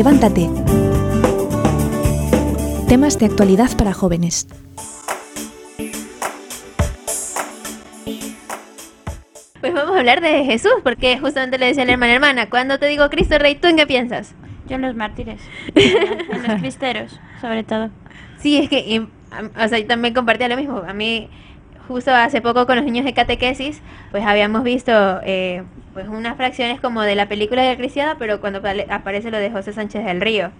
Levántate. Temas de actualidad para jóvenes. Pues vamos a hablar de Jesús, porque justamente le decía a la hermana, hermana, cuando te digo Cristo Rey, ¿tú en qué piensas? Yo en los mártires, en los cristeros, sobre todo. Sí, es que, o sea, yo también compartía lo mismo. A mí, justo hace poco con los niños de catequesis, pues habíamos visto eh, pues unas fracciones como de la película de Cristiada, pero cuando aparece lo de José Sánchez del Río.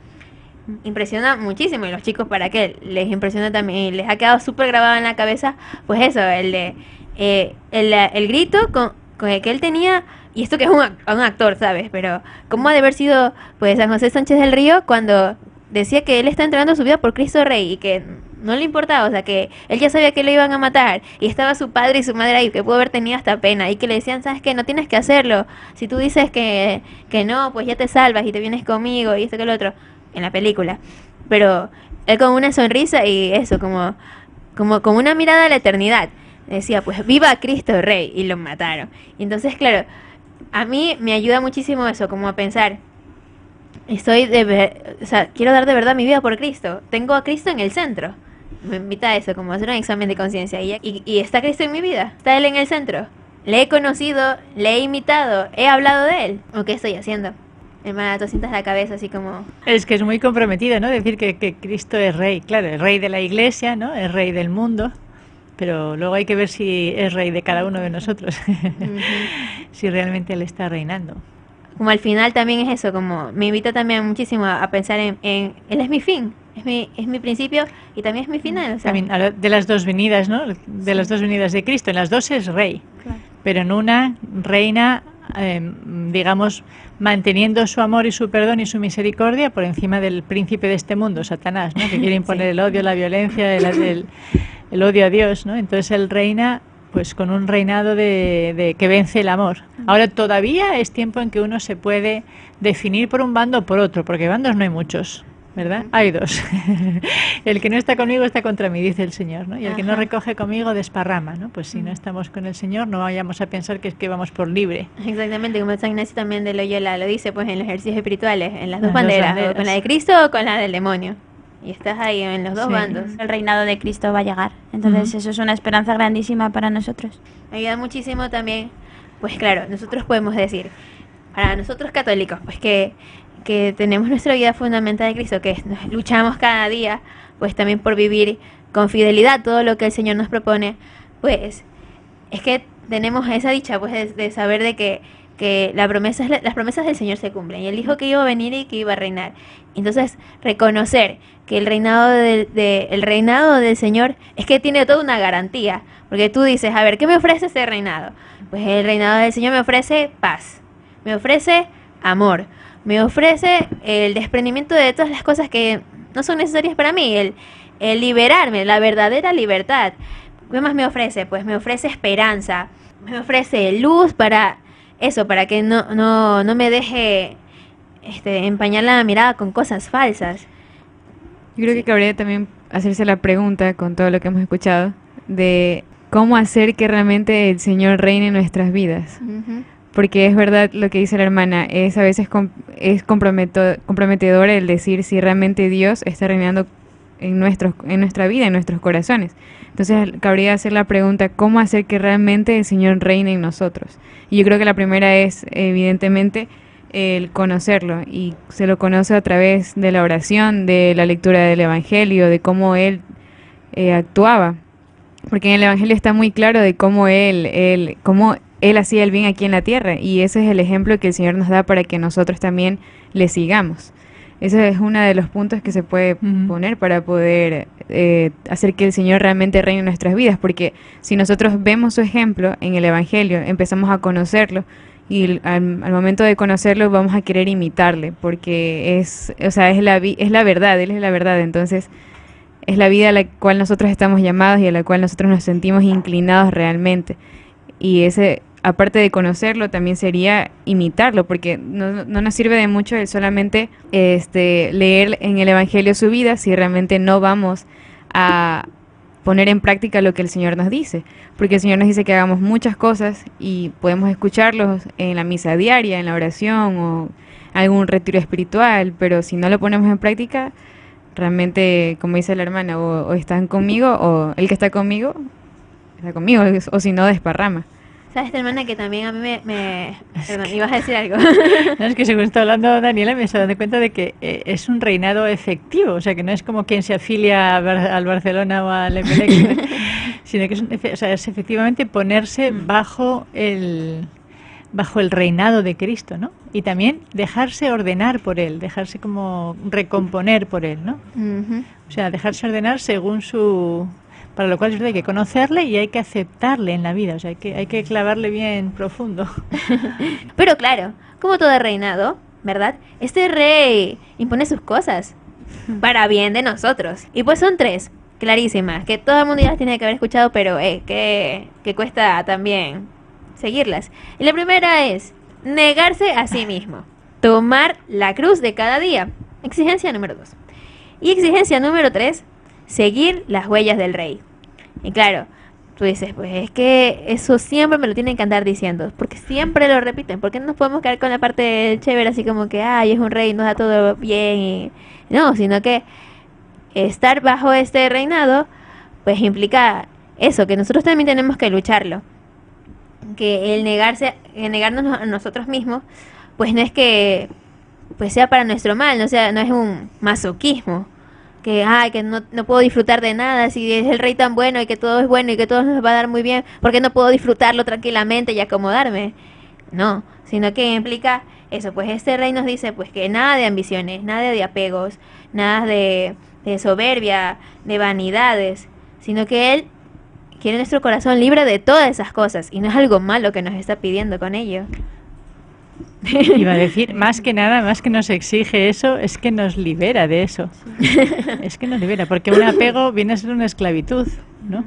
Impresiona muchísimo y los chicos para qué les impresiona también les ha quedado súper grabado en la cabeza pues eso, el de eh, el, el, grito con, con, el que él tenía y esto que es un, un actor, ¿sabes? Pero cómo ha de haber sido pues San José Sánchez del Río cuando decía que él está entregando su vida por Cristo Rey y que no le importaba, o sea, que él ya sabía que lo iban a matar y estaba su padre y su madre ahí, que pudo haber tenido hasta pena y que le decían, ¿sabes qué? No tienes que hacerlo. Si tú dices que, que no, pues ya te salvas y te vienes conmigo y esto que lo otro, en la película. Pero él con una sonrisa y eso, como, como, como una mirada a la eternidad. Decía, pues viva Cristo Rey y lo mataron. Y entonces, claro, a mí me ayuda muchísimo eso, como a pensar, estoy de o sea, quiero dar de verdad mi vida por Cristo. Tengo a Cristo en el centro. Me invita a eso, como hacer un examen de conciencia. Y, y, está Cristo en mi vida. Está Él en el centro. Le he conocido, le he imitado, he hablado de Él. ¿O qué estoy haciendo? Hermana, tú sientas la cabeza así como... Es que es muy comprometido, ¿no? Decir que, que Cristo es rey. Claro, el rey de la iglesia, ¿no? Es rey del mundo pero luego hay que ver si es rey de cada uno de nosotros, si realmente él está reinando como al final también es eso, como me invita también muchísimo a, pensar en, Él es mi fin, es mi, es mi principio y también es mi final. también, de las dos venidas, ¿no? De las dos venidas de Cristo, en las dos es rey, pero en una reina, em, digamos, manteniendo su amor y su perdón y su misericordia por encima del príncipe de este mundo, Satanás, ¿no? Que quiere imponer el odio, la violencia, el, el odio a Dios, ¿no? Entonces él reina pues con un reinado de, que vence el amor. Ahora todavía es tiempo en que uno se puede definir por un bando o por otro, porque bandos no hay muchos, ¿verdad? Hay dos. el que no está conmigo está contra mí, dice el Señor, ¿no? Y el que no recoge conmigo desparrama, ¿no? Pues si no estamos con el Señor, no vayamos a pensar que es que vamos por libre. Exactamente, como San Ignacio también de Loyola lo dice, pues en los ejercicios espirituales, en las dos, banderas, con la de Cristo o con la del demonio. Y estás ahí en los dos bandos. El reinado de Cristo va a llegar. Entonces eso es una esperanza grandísima para nosotros. Me ayuda muchísimo también, pues claro, nosotros podemos decir, para nosotros católicos, pues que, que tenemos nuestra vida fundamental de Cristo, que luchamos cada día, pues también por vivir con fidelidad todo lo que el Señor nos propone, pues es que tenemos esa dicha pues de saber de que que la promesa, las promesas del Señor se cumplen. Y Él dijo que iba a venir y que iba a reinar. Entonces, reconocer que el reinado, del, el reinado del Señor es que tiene toda una garantía. Porque tú dices, a ver, ¿qué me ofrece ese reinado? Pues el reinado del Señor me ofrece paz, me ofrece amor, me ofrece el desprendimiento de todas las cosas que no son necesarias para mí, el, el liberarme, la verdadera libertad. ¿Qué más me ofrece? Pues me ofrece esperanza, me ofrece luz para eso, para que no, no, no me deje este, empañar la mirada con cosas falsas. Yo creo que cabría también hacerse la pregunta con todo lo que hemos escuchado de cómo hacer que realmente el Señor reine en nuestras vidas. Porque es verdad lo que dice la hermana, es a veces es comprometedor el decir si realmente Dios está reinando en, nuestros, en nuestra vida, en nuestros corazones. Entonces, cabría hacer la pregunta, ¿cómo hacer que realmente el Señor reine en nosotros? Y yo creo que la primera es, evidentemente, el conocerlo. Y se lo conoce a través de la oración, de la lectura del Evangelio, de cómo Él eh, actuaba. Porque en el Evangelio está muy claro de cómo Él, él, cómo él hacía el bien aquí en la tierra. Y ese es el ejemplo que el Señor nos da para que nosotros también le sigamos. Ese es uno de los puntos que se puede poner para poder eh, hacer que el Señor realmente reine en nuestras vidas, porque si nosotros vemos su ejemplo en el Evangelio, empezamos a conocerlo y al, momento de conocerlo vamos a querer imitarle, porque es, o sea, es la, es la verdad, Él es la verdad, entonces es la vida a la cual nosotros estamos llamados y a la cual nosotros nos sentimos inclinados realmente. Y ese aparte de conocerlo, también sería imitarlo, porque no, no, nos sirve de mucho el solamente este, leer en el Evangelio su vida si realmente no vamos a poner en práctica lo que el Señor nos dice, porque el Señor nos dice que hagamos muchas cosas y podemos escucharlos en la misa diaria, en la oración o algún retiro espiritual, pero si no lo ponemos en práctica, realmente, como dice la hermana, o, están conmigo o el que está conmigo está conmigo, o si no, desparrama. ¿Sabes, hermana, que también a mí me... Perdón, ibas a decir algo. no, es que según está hablando Daniela me estoy dando cuenta de que eh, es un reinado efectivo, o sea, que no es como quien se afilia al Barcelona o al Emelec, sino que es, o sea, es efectivamente ponerse mm. bajo el bajo el reinado de Cristo, ¿no? Y también dejarse ordenar por él, dejarse como recomponer por él, ¿no? O sea, dejarse ordenar según su para lo cual hay que conocerle y hay que aceptarle en la vida, o sea, hay que, hay que clavarle bien profundo. Pero claro, como todo reinado, ¿verdad? Este rey impone sus cosas para bien de nosotros. Y pues son tres, clarísimas, que todo el mundo ya tiene que haber escuchado, pero eh, que, que cuesta también seguirlas. Y la primera es negarse a sí mismo, tomar la cruz de cada día. Exigencia número dos. Y exigencia número tres, seguir las huellas del rey. Y claro, tú dices, pues es que eso siempre me lo tienen que andar diciendo, porque siempre lo repiten, porque no nos podemos quedar con la parte chévere así como que, ay, es un rey, nos da todo bien, y... no, sino que estar bajo este reinado, pues implica eso, que nosotros también tenemos que lucharlo, que el negarse, el negarnos a nosotros mismos, pues no es que pues sea para nuestro mal, no sea, no es un masoquismo, que ay que no, no, puedo disfrutar de nada si es el rey tan bueno y que todo es bueno y que todo nos va a dar muy bien porque no puedo disfrutarlo tranquilamente y acomodarme no sino que implica eso pues este rey nos dice pues que nada de ambiciones nada de apegos nada de, de soberbia de vanidades sino que él quiere nuestro corazón libre de todas esas cosas y no es algo malo que nos está pidiendo con ello Iba a decir, más que nada, más que nos exige eso, es que nos libera de eso. Es que nos libera, porque un apego viene a ser una esclavitud, ¿no?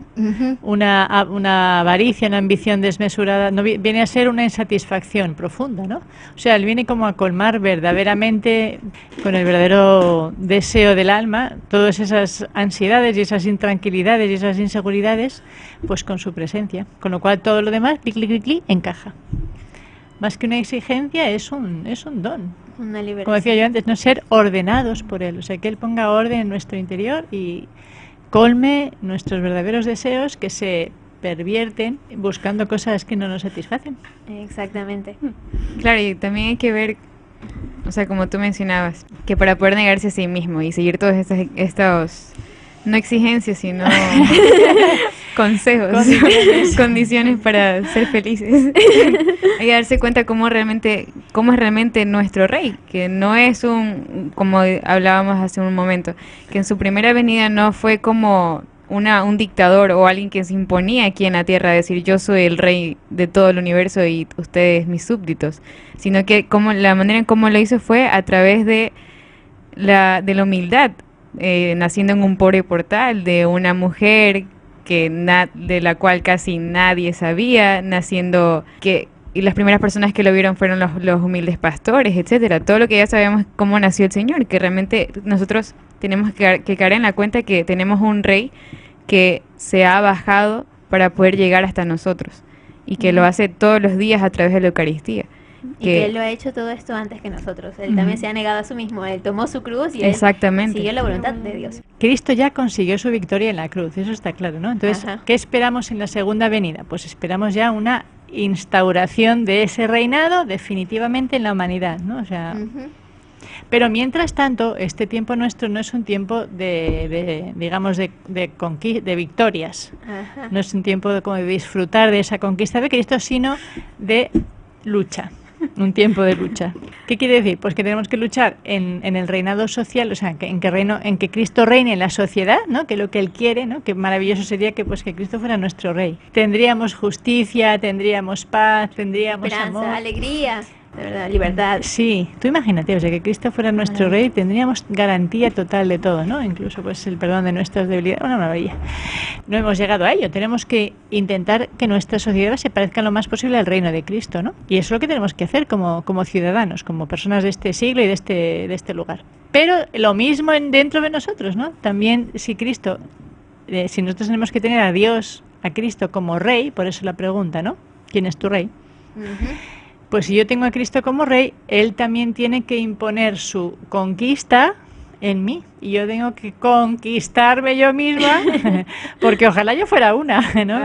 una, una avaricia, una ambición desmesurada, no, viene a ser una insatisfacción profunda, ¿no? O sea, él viene como a colmar verdaderamente, con el verdadero deseo del alma, todas esas ansiedades y esas intranquilidades y esas inseguridades, pues con su presencia. Con lo cual todo lo demás, clic, clic, clic, encaja más que una exigencia, es un, es un don. Una liberación. Como decía yo antes, no ser ordenados por Él. O sea, que Él ponga orden en nuestro interior y colme nuestros verdaderos deseos que se pervierten buscando cosas que no nos satisfacen. Exactamente. Claro, y también hay que ver, o sea, como tú mencionabas, que para poder negarse a sí mismo y seguir todos estos, estos no exigencias, sino consejos, condiciones. para ser felices. Hay que darse cuenta cómo realmente, cómo es realmente nuestro rey, que no es un, como hablábamos hace un momento, que en su primera venida no fue como una, un dictador o alguien que se imponía aquí en la tierra a decir yo soy el rey de todo el universo y ustedes mis súbditos, sino que como la manera en cómo lo hizo fue a través de la, de la humildad, eh, naciendo en un pobre portal de una mujer que de la cual casi nadie sabía, naciendo que y las primeras personas que lo vieron fueron los, los humildes pastores, etcétera. Todo lo que ya sabemos cómo nació el Señor, que realmente nosotros tenemos que, que caer en la cuenta que tenemos un rey que se ha bajado para poder llegar hasta nosotros y que lo hace todos los días a través de la Eucaristía. Y que, él lo ha hecho todo esto antes que nosotros. Él también se ha negado a sí mismo. Él tomó su cruz y Exactamente. siguió la voluntad de Dios. Cristo ya consiguió su victoria en la cruz, eso está claro, ¿no? Entonces, ¿qué esperamos en la segunda venida? Pues esperamos ya una instauración de ese reinado definitivamente en la humanidad, ¿no? O sea, Pero mientras tanto, este tiempo nuestro no es un tiempo de, digamos, de, de, de victorias. No es un tiempo de, como de disfrutar de esa conquista de Cristo, sino de lucha un tiempo de lucha. ¿Qué quiere decir? Pues que tenemos que luchar en, en el reinado social, o sea, que, en que reino, en que Cristo reine en la sociedad, ¿no? Que lo que él quiere, ¿no? Que maravilloso sería que pues que Cristo fuera nuestro rey. Tendríamos justicia, tendríamos paz, tendríamos Esperanza, amor, alegría de verdad, libertad. Sí, tú imagínate, o sea, que Cristo fuera nuestro rey, tendríamos garantía total de todo, ¿no? Incluso pues el perdón de nuestras debilidades, una maravilla. No hemos llegado a ello, tenemos que intentar que nuestra sociedad se parezca lo más posible al reino de Cristo, ¿no? Y eso es lo que tenemos que hacer como, como ciudadanos, como personas de este siglo y de este, de este lugar. Pero lo mismo en, dentro de nosotros, ¿no? También si Cristo, eh, si nosotros tenemos que tener a Dios, a Cristo como rey, por eso la pregunta, ¿no? ¿Quién es tu rey? Pues si yo tengo a Cristo como rey, Él también tiene que imponer su conquista en mí y yo tengo que conquistarme yo misma porque ojalá yo fuera una, ¿no?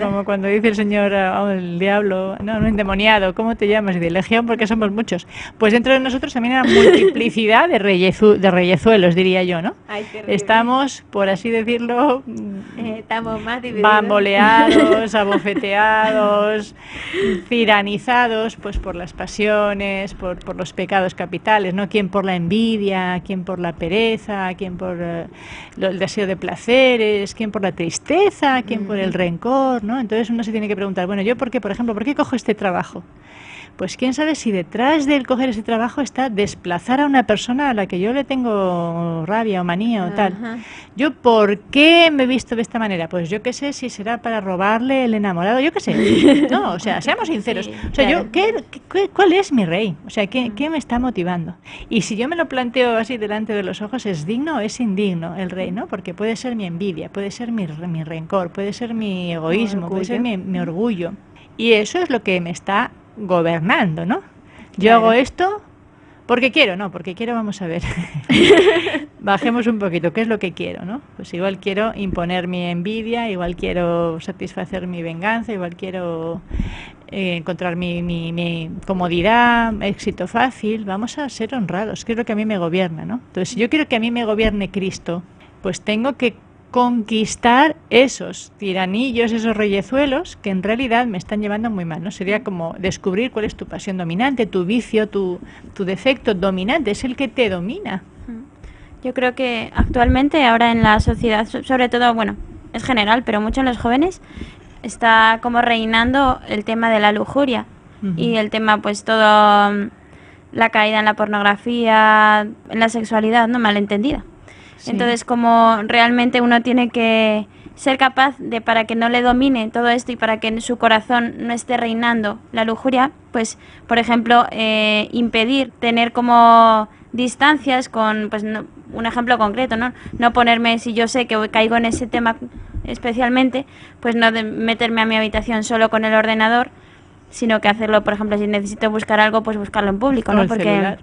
como cuando dice el señor, oh, el diablo, no, no, endemoniado, ¿cómo te llamas? Y de legión porque somos muchos. Pues dentro de nosotros también hay una multiplicidad de, de reyezuelos, diría yo, ¿no? Estamos, por así decirlo, eh, estamos más bamboleados, abofeteados, tiranizados pues por las pasiones, por, por los pecados capitales, ¿no? Quién por la envidia, quién por la pereza, quién por eh, el deseo de placeres, quién por la tristeza, quién por el rencor, ¿no? Entonces uno se tiene que preguntar, bueno, yo por qué, por ejemplo, ¿por qué cojo este trabajo? Pues quién sabe si detrás de él coger ese trabajo está desplazar a una persona a la que yo le tengo rabia o manía o tal. Yo, ¿por qué me he visto de esta manera? Pues yo qué sé si será para robarle el enamorado, yo qué sé. No, o sea, seamos sinceros. o sea, yo, ¿qué, cuál es mi rey? O sea, ¿qué, ¿qué me está motivando? Y si yo me lo planteo así delante de los ojos, ¿es digno o es indigno el rey? ¿no? Porque puede ser mi envidia, puede ser mi, mi rencor, puede ser mi egoísmo, puede ser mi, mi orgullo. Y eso es lo que me está gobernando, ¿no? Yo hago esto porque quiero, no, porque quiero, vamos a ver. Bajemos un poquito, ¿qué es lo que quiero, no? Pues igual quiero imponer mi envidia, igual quiero satisfacer mi venganza, igual quiero eh, encontrar mi, mi, mi, comodidad, éxito fácil. Vamos a ser honrados, que es lo que a mí me gobierna, ¿no? Entonces, si yo quiero que a mí me gobierne Cristo, pues tengo que conquistar esos tiranillos, esos reyezuelos que en realidad me están llevando muy mal. ¿no? Sería como descubrir cuál es tu pasión dominante, tu vicio, tu, tu defecto dominante, es el que te domina. Yo creo que actualmente ahora en la sociedad, sobre todo, bueno, es general, pero mucho en los jóvenes, está como reinando el tema de la lujuria y el tema, pues todo, mm, la caída en la pornografía, en la sexualidad, no malentendida. Entonces, como realmente uno tiene que ser capaz de, para que no le domine todo esto y para que en su corazón no esté reinando la lujuria, pues, por ejemplo, eh, impedir tener como distancias con, pues, un ejemplo concreto, ¿no? No ponerme, si yo sé que caigo en ese tema especialmente, pues no de meterme a mi habitación solo con el ordenador, sino que hacerlo, por ejemplo, si necesito buscar algo, pues buscarlo en público, ¿no? Porque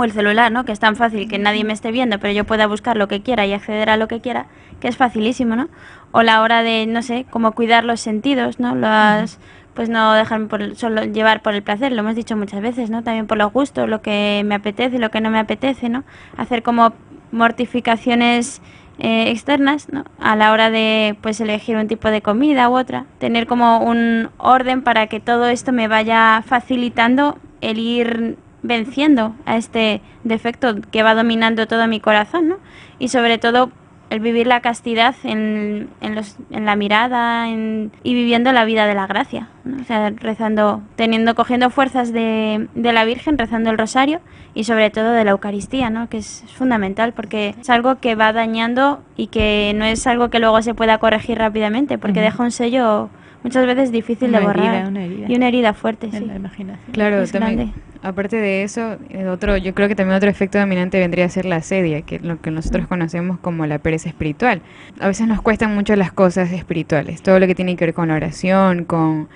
o el celular, ¿no? Que es tan fácil que nadie me esté viendo, pero yo pueda buscar lo que quiera y acceder a lo que quiera, que es facilísimo, ¿no? O la hora de, no sé, como cuidar los sentidos, ¿no? Las, pues no dejarme por, solo llevar por el placer, lo hemos dicho muchas veces, ¿no? También por los gustos, lo que me apetece, lo que no me apetece, ¿no? Hacer como mortificaciones eh, externas, ¿no? A la hora de, pues, elegir un tipo de comida u otra. Tener como un orden para que todo esto me vaya facilitando el ir venciendo a este defecto que va dominando todo mi corazón, ¿no? Y sobre todo el vivir la castidad en, en, los, en la mirada y viviendo la vida de la gracia, ¿no? o sea, rezando, teniendo, cogiendo fuerzas de, de, la Virgen, rezando el rosario y sobre todo de la Eucaristía, ¿no? que es, fundamental porque es algo que va dañando y que no es algo que luego se pueda corregir rápidamente porque deja un sello muchas veces difícil de borrar y una herida fuerte, sí. Claro, también. Aparte de eso, otro, yo creo que también otro efecto dominante vendría a ser la sedia, que es lo que nosotros conocemos como la pereza espiritual. A veces nos cuestan mucho las cosas espirituales, todo lo que tiene que ver con la oración, con,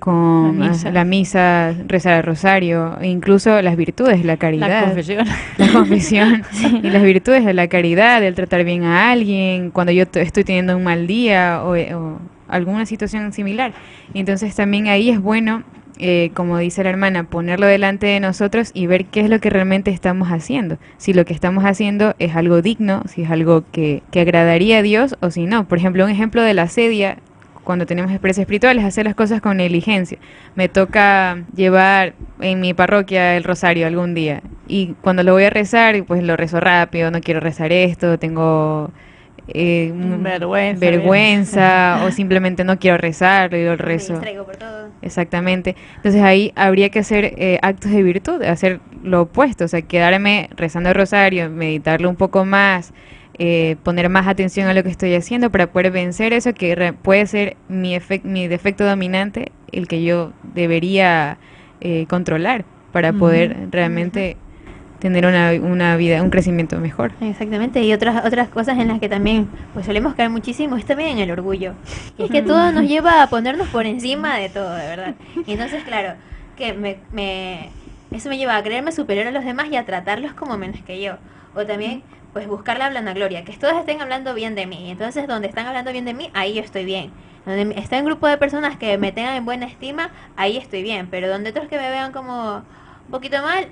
con la misa, rezar el rosario, e incluso las virtudes, la caridad. La confesión. La confesión. Y las virtudes de la caridad, el tratar bien a alguien, cuando yo estoy teniendo un mal día o, o alguna situación similar. Entonces también ahí es bueno eh, como dice la hermana, ponerlo delante de nosotros y ver qué es lo que realmente estamos haciendo. Si lo que estamos haciendo es algo digno, si es algo que, que agradaría a Dios o si no. Por ejemplo, un ejemplo de la sedia cuando tenemos experiencias espirituales, hacer las cosas con negligencia. Me toca llevar en mi parroquia el rosario algún día y cuando lo voy a rezar, pues lo rezo rápido, no quiero rezar esto, tengo eh, vergüenza, vergüenza o simplemente no quiero rezar y lo rezo. por todo. Exactamente. Entonces ahí habría que hacer eh, actos de virtud, hacer lo opuesto, o sea, quedarme rezando el rosario, meditarlo un poco más, eh, poner más atención a lo que estoy haciendo para poder vencer eso que puede ser mi, mi defecto dominante, el que yo debería eh, controlar para poder realmente tener una, una, vida, un crecimiento mejor. Exactamente, y otras otras cosas en las que también pues solemos caer muchísimo es también el orgullo. Y es que todo nos lleva a ponernos por encima de todo, de verdad. Y entonces, claro, que me, me, eso me lleva a creerme superior a los demás y a tratarlos como menos que yo. O también, pues buscar la gloria, que todos estén hablando bien de mí. Entonces, donde están hablando bien de mí, ahí yo estoy bien. Donde está un grupo de personas que me tengan en buena estima, ahí estoy bien. Pero donde otros que me vean como un poquito mal,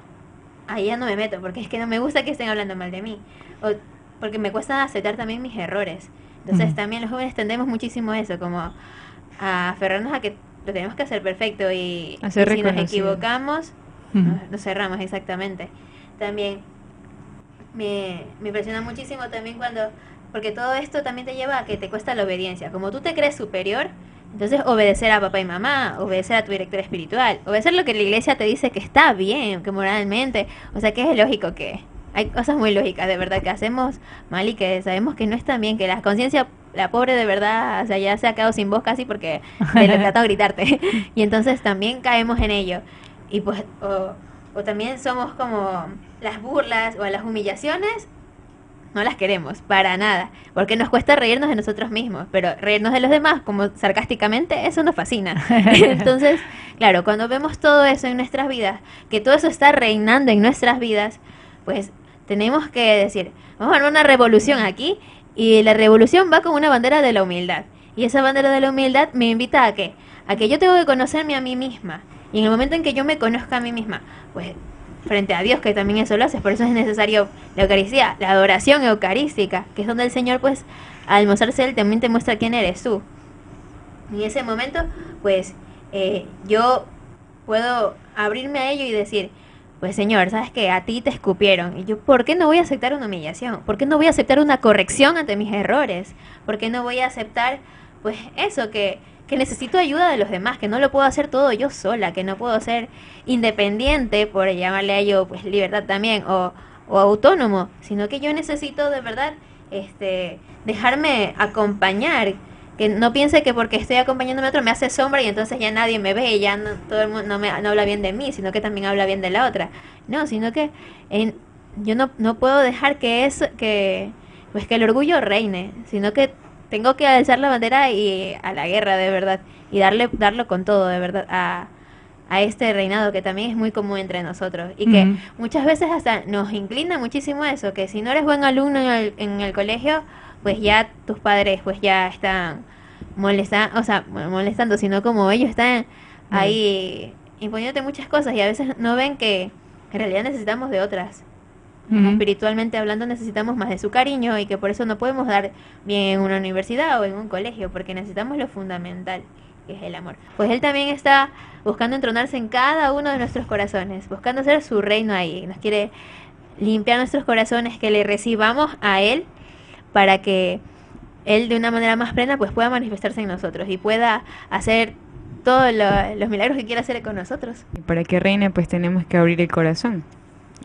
ahí ya no me meto, porque es que no me gusta que estén hablando mal de mí. O porque me cuesta aceptar también mis errores. Entonces, también los jóvenes tendemos muchísimo eso, como a aferrarnos a que lo tenemos que hacer perfecto y, si nos equivocamos, nos, cerramos exactamente. También me, me impresiona muchísimo también cuando, porque todo esto también te lleva a que te cuesta la obediencia. Como tú te crees superior, entonces obedecer a papá y mamá, obedecer a tu director espiritual, obedecer lo que la iglesia te dice que está bien, que moralmente, o sea que es lógico que hay cosas muy lógicas de verdad que hacemos mal y que sabemos que no está bien, que la conciencia la pobre de verdad, o sea, ya se ha quedado sin voz casi porque le tratado de gritarte. y entonces también caemos en ello. Y pues, o, o también somos como las burlas o las humillaciones, no las queremos, para nada. Porque nos cuesta reírnos de nosotros mismos, pero reírnos de los demás, como sarcásticamente, eso nos fascina. entonces, claro, cuando vemos todo eso en nuestras vidas, que todo eso está reinando en nuestras vidas, pues tenemos que decir, vamos a hacer una revolución aquí y la revolución va con una bandera de la humildad. Y esa bandera de la humildad me invita a qué? A que yo tengo que conocerme a mí misma. Y en el momento en que yo me conozca a mí misma, pues frente a Dios, que también eso lo hace, por eso es necesario la Eucaristía, la adoración eucarística, que es donde el Señor, pues, al mostrarse Él, también te muestra quién eres tú. Y en ese momento, pues, eh, yo puedo abrirme a ello y decir, pues señor, sabes que a ti te escupieron. Y yo, ¿por qué no voy a aceptar una humillación? ¿Por qué no voy a aceptar una corrección ante mis errores? ¿Por qué no voy a aceptar, pues eso, que, que necesito ayuda de los demás, que no lo puedo hacer todo yo sola, que no puedo ser independiente, por llamarle a ello, pues libertad también, o, o autónomo, sino que yo necesito de verdad este, dejarme acompañar que no piense que porque estoy acompañando a otro me hace sombra y entonces ya nadie me ve ya no, todo el mundo no, me, no habla bien de mí, sino que también habla bien de la otra. No, sino que yo no, no puedo dejar que eso, que, pues que el orgullo reine, sino que tengo que alzar la bandera y a la guerra de verdad. Y darle darlo con todo de verdad a, a este reinado que también es muy común entre nosotros. Y que muchas veces hasta nos inclina muchísimo a eso, que si no eres buen alumno en el, en el colegio, pues ya tus padres pues ya están molestando, o sea, molestando, sino como ellos están ahí imponiéndote muchas cosas y a veces no ven que en realidad necesitamos de otras. Espiritualmente hablando necesitamos más de su cariño y que por eso no podemos dar bien en una universidad o en un colegio, porque necesitamos lo fundamental, que es el amor. Pues Él también está buscando entronarse en cada uno de nuestros corazones, buscando hacer su reino ahí. Nos quiere limpiar nuestros corazones, que le recibamos a Él para que Él de una manera más plena pues pueda manifestarse en nosotros y pueda hacer todos los milagros que quiera hacer con nosotros. Y para que reine pues tenemos que abrir el corazón.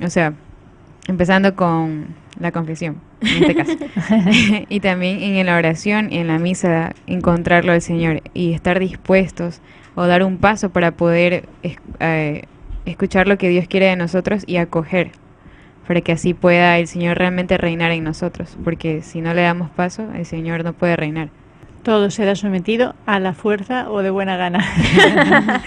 O sea, empezando con la confesión, en este caso. y también en la oración, en la misa, encontrarlo al Señor y estar dispuestos o dar un paso para poder eh, escuchar lo que Dios quiere de nosotros y acoger para que así pueda el Señor realmente reinar en nosotros, porque si no le damos paso, el Señor no puede reinar. Todo será sometido a la fuerza o de buena gana.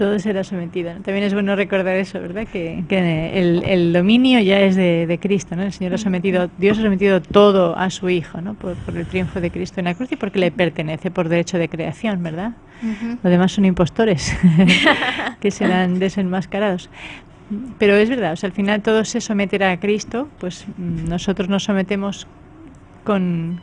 todo será sometido. También es bueno recordar eso, ¿verdad? Que, el, dominio ya es de, Cristo, ¿no? El Señor ha sometido, Dios ha sometido todo a su Hijo, ¿no? Por, el triunfo de Cristo en la cruz y porque le pertenece por derecho de creación, ¿verdad? Los demás son impostores que serán desenmascarados. Pero es verdad, o sea, al final todo se someterá a Cristo, pues mm, nosotros nos sometemos con,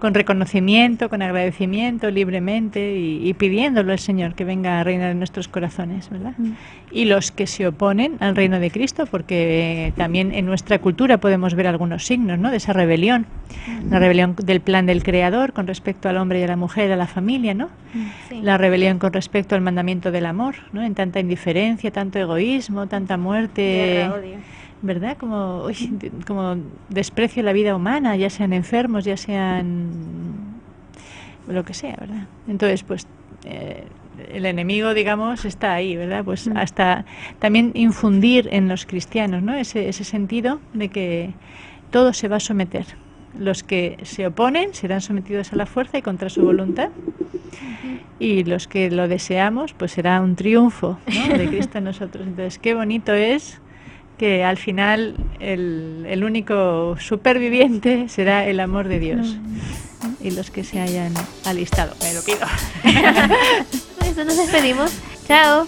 con reconocimiento, con agradecimiento, libremente y, pidiéndolo al Señor que venga a reinar en nuestros corazones, ¿verdad? Mm. Y los que se oponen al reino de Cristo, porque también en nuestra cultura podemos ver algunos signos, ¿no? De esa rebelión, la mm. rebelión del plan del Creador con respecto al hombre y a la mujer, a la familia, ¿no? Mm, la rebelión con respecto al mandamiento del amor, ¿no? En tanta indiferencia, tanto egoísmo, tanta muerte. ¿Verdad? Como, como desprecio la vida humana, ya sean enfermos, ya sean lo que sea, ¿verdad? Entonces, pues eh, el enemigo, digamos, está ahí, ¿verdad? Pues mm. hasta también infundir en los cristianos, ¿no? Ese, ese sentido de que todo se va a someter, los que se oponen serán sometidos a la fuerza y contra su voluntad. Y los que lo deseamos, pues será un triunfo de Cristo en nosotros. Entonces, qué bonito es que al final el, el único superviviente será el amor de Dios. Y los que se hayan alistado, me lo pido. Eso nos despedimos. Chao.